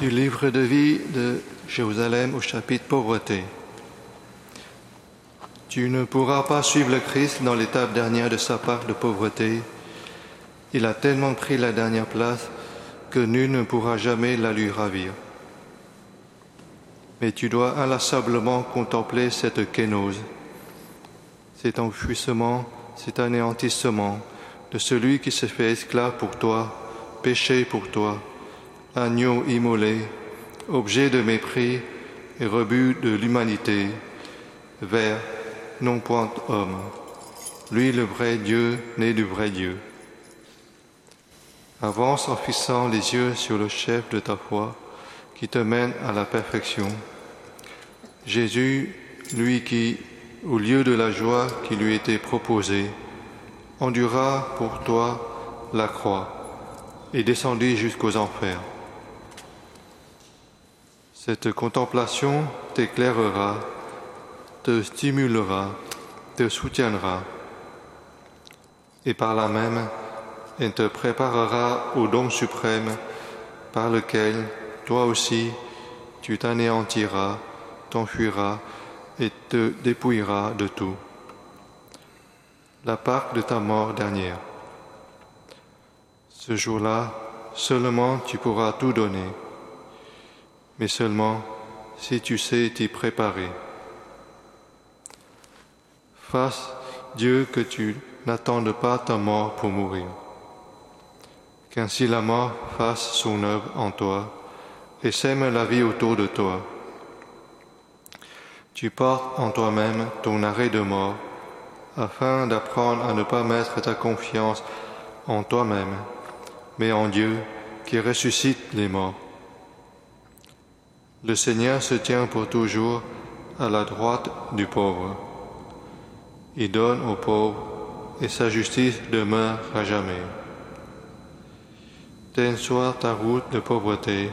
Du livre de vie de Jérusalem au chapitre pauvreté. Tu ne pourras pas suivre le Christ dans l'étape dernière de sa part de pauvreté. Il a tellement pris la dernière place que nul ne pourra jamais la lui ravir. Mais tu dois inlassablement contempler cette kénose, cet enfouissement, cet anéantissement de celui qui se fait esclave pour toi, péché pour toi, agneau immolé, objet de mépris et rebut de l'humanité, vers non point homme, lui le vrai Dieu, né du vrai Dieu. Avance en fixant les yeux sur le chef de ta foi qui te mène à la perfection. Jésus, lui qui, au lieu de la joie qui lui était proposée, endura pour toi la croix et descendit jusqu'aux enfers. Cette contemplation t'éclairera, te stimulera, te soutiendra, et par là même, elle te préparera au don suprême par lequel, toi aussi, tu t'anéantiras, t'enfuiras et te dépouilleras de tout. La part de ta mort dernière. Ce jour-là, seulement tu pourras tout donner mais seulement si tu sais t'y préparer. Fasse Dieu que tu n'attendes pas ta mort pour mourir, qu'ainsi la mort fasse son œuvre en toi et sème la vie autour de toi. Tu portes en toi-même ton arrêt de mort afin d'apprendre à ne pas mettre ta confiance en toi-même, mais en Dieu qui ressuscite les morts. Le Seigneur se tient pour toujours à la droite du pauvre. Il donne aux pauvres et sa justice demeure à jamais. Telle soit ta route de pauvreté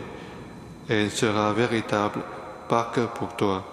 et elle sera véritable Pâque pour toi.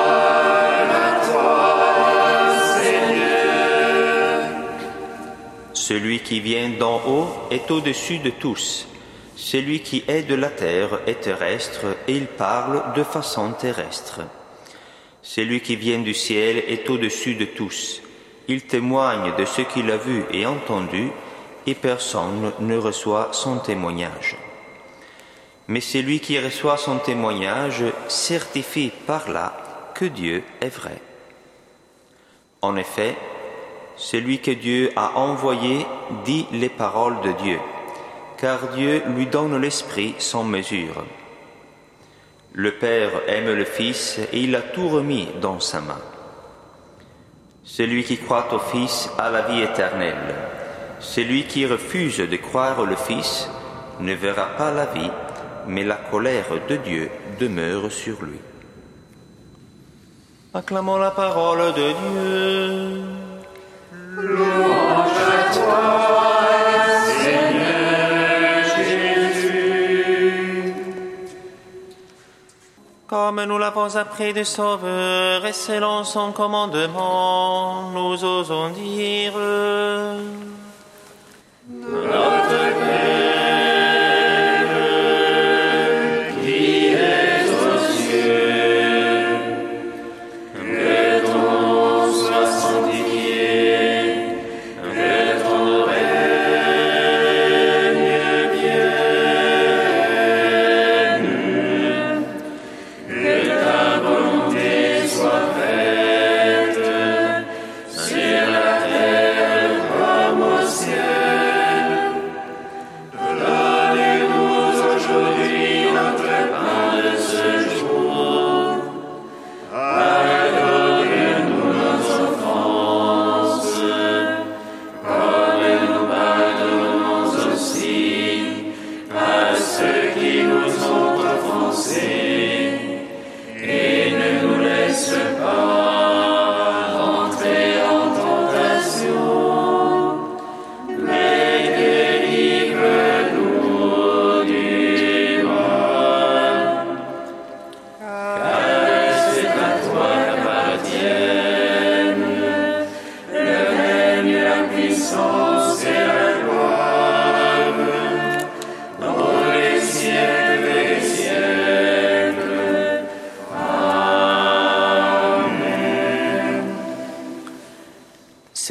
Celui qui vient d'en haut est au-dessus de tous. Celui qui est de la terre est terrestre et il parle de façon terrestre. Celui qui vient du ciel est au-dessus de tous. Il témoigne de ce qu'il a vu et entendu, et personne ne reçoit son témoignage. Mais celui qui reçoit son témoignage certifie par là que Dieu est vrai. En effet, celui que Dieu a envoyé dit les paroles de Dieu, car Dieu lui donne l'Esprit sans mesure. Le Père aime le Fils et il a tout remis dans sa main. Celui qui croit au Fils a la vie éternelle. Celui qui refuse de croire au Fils ne verra pas la vie, mais la colère de Dieu demeure sur lui. Acclamons la parole de Dieu. Comme nous l'avons appris du Sauveur et selon son commandement, nous osons dire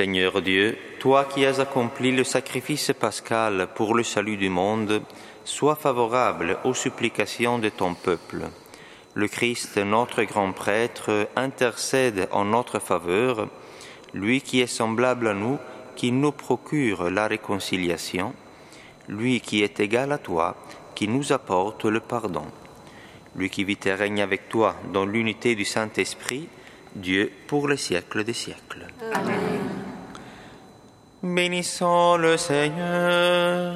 Seigneur Dieu, toi qui as accompli le sacrifice pascal pour le salut du monde, sois favorable aux supplications de ton peuple. Le Christ, notre grand prêtre, intercède en notre faveur, lui qui est semblable à nous, qui nous procure la réconciliation, lui qui est égal à toi, qui nous apporte le pardon. Lui qui vit et règne avec toi dans l'unité du Saint-Esprit, Dieu pour les siècles des siècles. Bénissons le Seigneur.